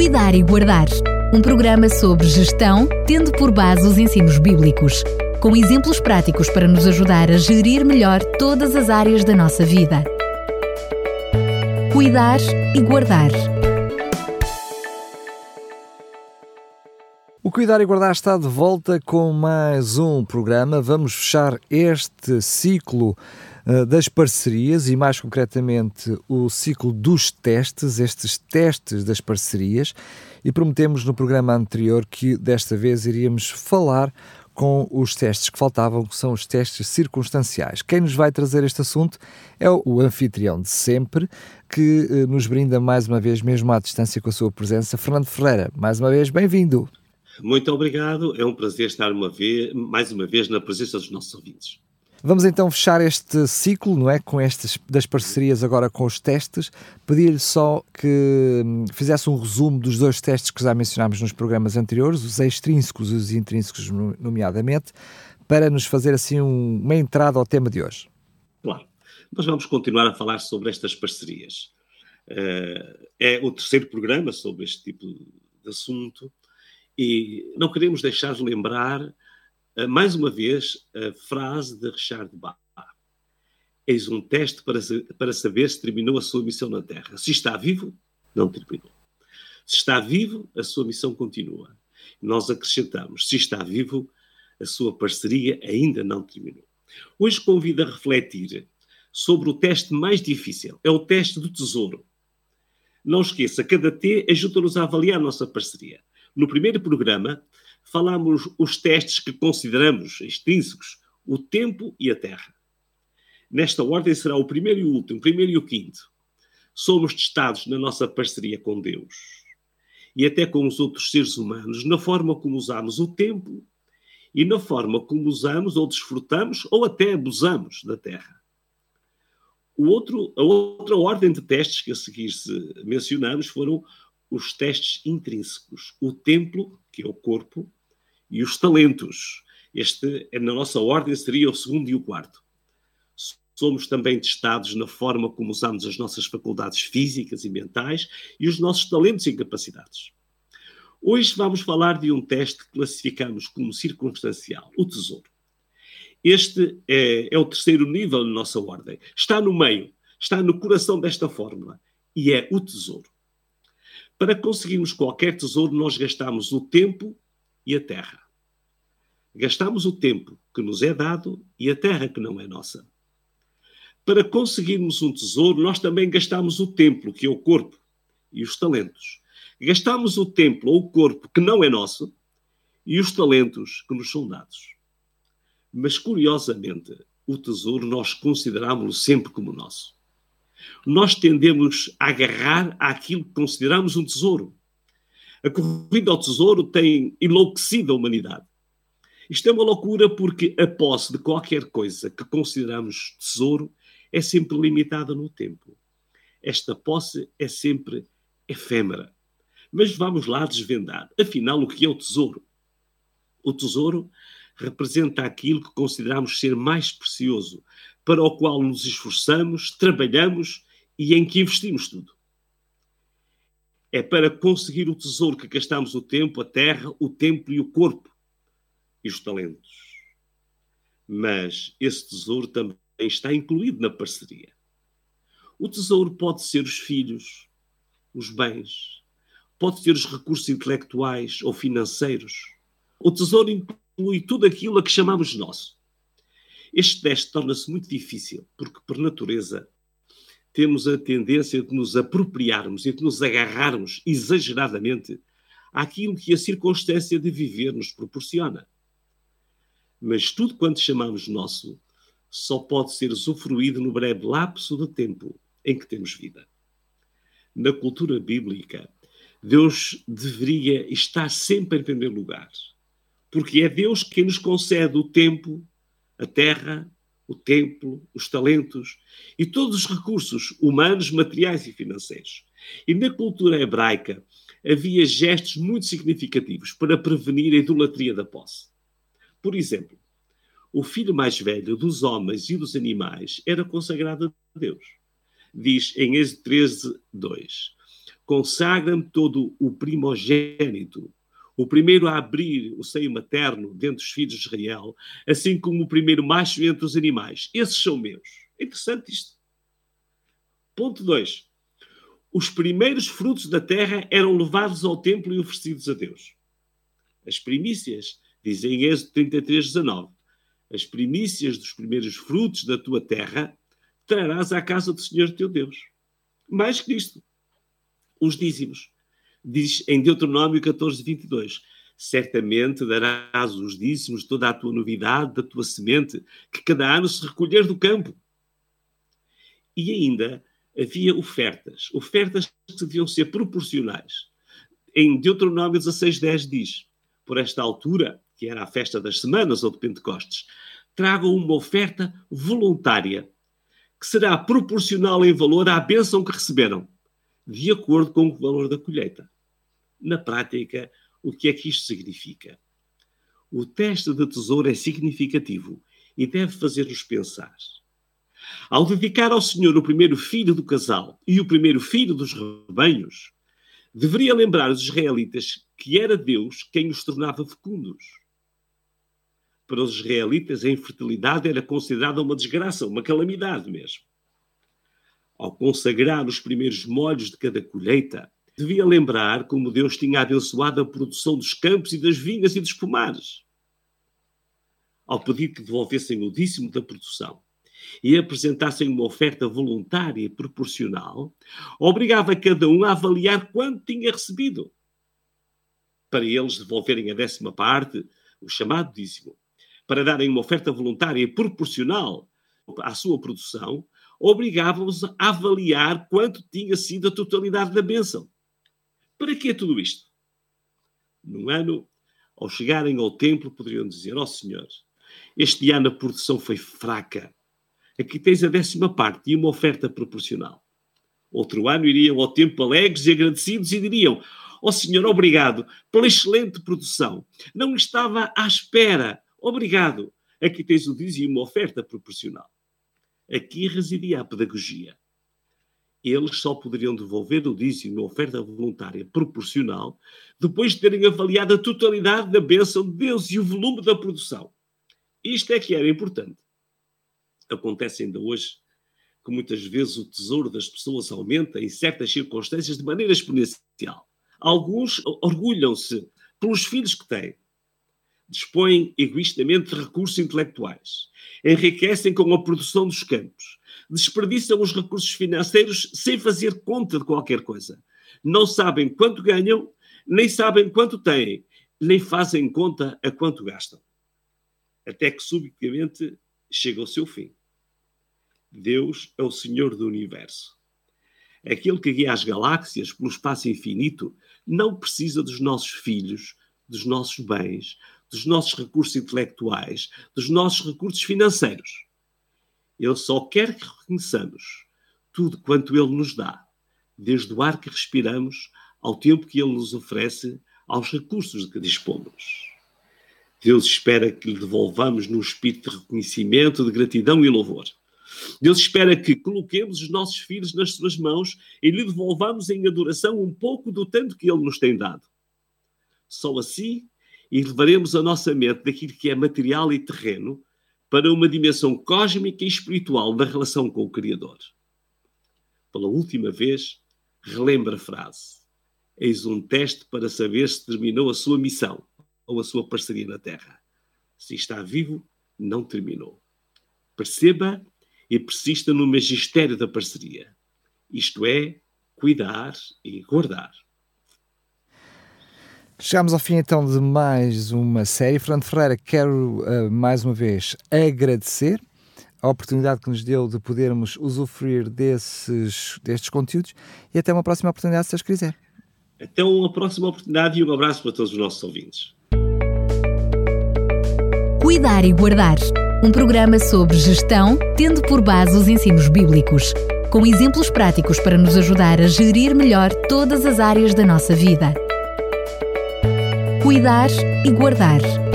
Cuidar e Guardar, um programa sobre gestão, tendo por base os ensinos bíblicos, com exemplos práticos para nos ajudar a gerir melhor todas as áreas da nossa vida. Cuidar e Guardar. O Cuidar e Guardar está de volta com mais um programa. Vamos fechar este ciclo das parcerias e, mais concretamente, o ciclo dos testes, estes testes das parcerias. E prometemos no programa anterior que desta vez iríamos falar com os testes que faltavam, que são os testes circunstanciais. Quem nos vai trazer este assunto é o anfitrião de sempre, que uh, nos brinda mais uma vez, mesmo à distância, com a sua presença, Fernando Ferreira. Mais uma vez, bem-vindo. Muito obrigado. É um prazer estar uma vez, mais uma vez na presença dos nossos ouvintes. Vamos então fechar este ciclo, não é? Com estas das parcerias agora com os testes. Pedir-lhe só que hum, fizesse um resumo dos dois testes que já mencionámos nos programas anteriores, os extrínsecos e os intrínsecos, nomeadamente, para nos fazer assim um, uma entrada ao tema de hoje. Claro. Nós vamos continuar a falar sobre estas parcerias. Uh, é o terceiro programa sobre este tipo de assunto e não queremos deixar de lembrar, mais uma vez, a frase de Richard Bach. Eis um teste para, para saber se terminou a sua missão na Terra. Se está vivo, não terminou. Se está vivo, a sua missão continua. Nós acrescentamos, se está vivo, a sua parceria ainda não terminou. Hoje convido a refletir sobre o teste mais difícil. É o teste do tesouro. Não esqueça, cada T ajuda-nos a avaliar a nossa parceria. No primeiro programa, falámos os testes que consideramos extrínsecos, o tempo e a terra. Nesta ordem será o primeiro e o último, o primeiro e o quinto. Somos testados na nossa parceria com Deus e até com os outros seres humanos, na forma como usamos o tempo e na forma como usamos ou desfrutamos ou até abusamos da terra. O outro, a outra ordem de testes que a seguir mencionamos foram os testes intrínsecos, o templo, que é o corpo, e os talentos. Este, na nossa ordem, seria o segundo e o quarto. Somos também testados na forma como usamos as nossas faculdades físicas e mentais e os nossos talentos e capacidades. Hoje vamos falar de um teste que classificamos como circunstancial, o tesouro. Este é, é o terceiro nível na nossa ordem. Está no meio, está no coração desta fórmula e é o tesouro. Para conseguirmos qualquer tesouro, nós gastamos o tempo e a terra. Gastamos o tempo que nos é dado e a terra que não é nossa. Para conseguirmos um tesouro, nós também gastamos o templo, que é o corpo, e os talentos. Gastamos o templo ou o corpo que não é nosso e os talentos que nos são dados. Mas, curiosamente, o tesouro nós consideramos-lo sempre como nosso nós tendemos a agarrar àquilo que consideramos um tesouro. A corrida ao tesouro tem enlouquecido a humanidade. Isto é uma loucura porque a posse de qualquer coisa que consideramos tesouro é sempre limitada no tempo. Esta posse é sempre efêmera. Mas vamos lá desvendar. Afinal, o que é o tesouro? O tesouro representa aquilo que consideramos ser mais precioso, para o qual nos esforçamos, trabalhamos e em que investimos tudo. É para conseguir o tesouro que gastamos o tempo, a terra, o tempo e o corpo e os talentos. Mas esse tesouro também está incluído na parceria. O tesouro pode ser os filhos, os bens, pode ser os recursos intelectuais ou financeiros. O tesouro inclui tudo aquilo a que chamamos nosso. Este teste torna-se muito difícil, porque, por natureza, temos a tendência de nos apropriarmos e de nos agarrarmos exageradamente àquilo que a circunstância de viver nos proporciona. Mas tudo quanto chamamos nosso só pode ser usufruído no breve lapso de tempo em que temos vida. Na cultura bíblica, Deus deveria estar sempre em primeiro lugar, porque é Deus quem nos concede o tempo a terra, o templo, os talentos e todos os recursos humanos, materiais e financeiros. E na cultura hebraica havia gestos muito significativos para prevenir a idolatria da posse. Por exemplo, o filho mais velho dos homens e dos animais era consagrado a Deus. Diz em Êxodo 13, 2: consagra-me todo o primogênito, o primeiro a abrir o seio materno dentre os filhos de Israel, assim como o primeiro macho entre os animais. Esses são meus. É interessante isto. Ponto 2. Os primeiros frutos da terra eram levados ao templo e oferecidos a Deus. As primícias, dizem em Êxodo 33, 19, as primícias dos primeiros frutos da tua terra trarás à casa do Senhor teu Deus. Mais que isto, os dízimos. Diz em Deuteronômio 14, 22, certamente darás os dízimos toda a tua novidade, da tua semente, que cada ano se recolher do campo. E ainda havia ofertas, ofertas que deviam ser proporcionais. Em Deuteronômio 16, 10 diz, por esta altura, que era a festa das semanas ou de Pentecostes, tragam uma oferta voluntária, que será proporcional em valor à bênção que receberam, de acordo com o valor da colheita. Na prática, o que é que isto significa? O teste de tesouro é significativo e deve fazer-nos pensar. Ao dedicar ao Senhor o primeiro filho do casal e o primeiro filho dos rebanhos, deveria lembrar os israelitas que era Deus quem os tornava fecundos. Para os israelitas, a infertilidade era considerada uma desgraça, uma calamidade mesmo. Ao consagrar os primeiros molhos de cada colheita, devia lembrar como Deus tinha abençoado a produção dos campos e das vinhas e dos pomares. Ao pedir que devolvessem o dízimo da produção e apresentassem uma oferta voluntária e proporcional, obrigava cada um a avaliar quanto tinha recebido. Para eles devolverem a décima parte, o chamado dízimo, para darem uma oferta voluntária proporcional à sua produção, obrigavam-os a avaliar quanto tinha sido a totalidade da bênção. Para que tudo isto? Num ano, ao chegarem ao templo, poderiam dizer: Ó oh, Senhor, este ano a produção foi fraca. Aqui tens a décima parte e uma oferta proporcional. Outro ano iriam ao templo alegres e agradecidos e diriam: Ó oh, Senhor, obrigado pela excelente produção. Não estava à espera Obrigado. Aqui tens o dízimo uma oferta proporcional. Aqui residia a pedagogia. Eles só poderiam devolver o dízimo uma oferta voluntária proporcional depois de terem avaliado a totalidade da bênção de Deus e o volume da produção. Isto é que era importante. Acontece ainda hoje que muitas vezes o tesouro das pessoas aumenta em certas circunstâncias de maneira exponencial. Alguns orgulham-se pelos filhos que têm, dispõem egoístamente de recursos intelectuais, enriquecem com a produção dos campos, desperdiçam os recursos financeiros sem fazer conta de qualquer coisa. Não sabem quanto ganham, nem sabem quanto têm, nem fazem conta a quanto gastam. Até que subitamente chega ao seu fim. Deus é o Senhor do universo. Aquele que guia as galáxias pelo espaço infinito não precisa dos nossos filhos, dos nossos bens, dos nossos recursos intelectuais, dos nossos recursos financeiros. Ele só quer que reconheçamos tudo quanto Ele nos dá, desde o ar que respiramos ao tempo que Ele nos oferece, aos recursos de que dispomos. Deus espera que lhe devolvamos num espírito de reconhecimento, de gratidão e louvor. Deus espera que coloquemos os nossos filhos nas suas mãos e lhe devolvamos em adoração um pouco do tanto que Ele nos tem dado. Só assim e levaremos a nossa mente daquilo que é material e terreno para uma dimensão cósmica e espiritual da relação com o Criador. Pela última vez, relembra a frase: Eis um teste para saber se terminou a sua missão ou a sua parceria na Terra. Se está vivo, não terminou. Perceba e persista no magistério da parceria. Isto é, cuidar e guardar. Chegamos ao fim então de mais uma série. Fernando Ferreira, quero uh, mais uma vez agradecer a oportunidade que nos deu de podermos usufruir desses, destes conteúdos e até uma próxima oportunidade, se Deus quiser. Até uma próxima oportunidade e um abraço para todos os nossos ouvintes. Cuidar e Guardar um programa sobre gestão, tendo por base os ensinos bíblicos, com exemplos práticos para nos ajudar a gerir melhor todas as áreas da nossa vida cuidar e guardar.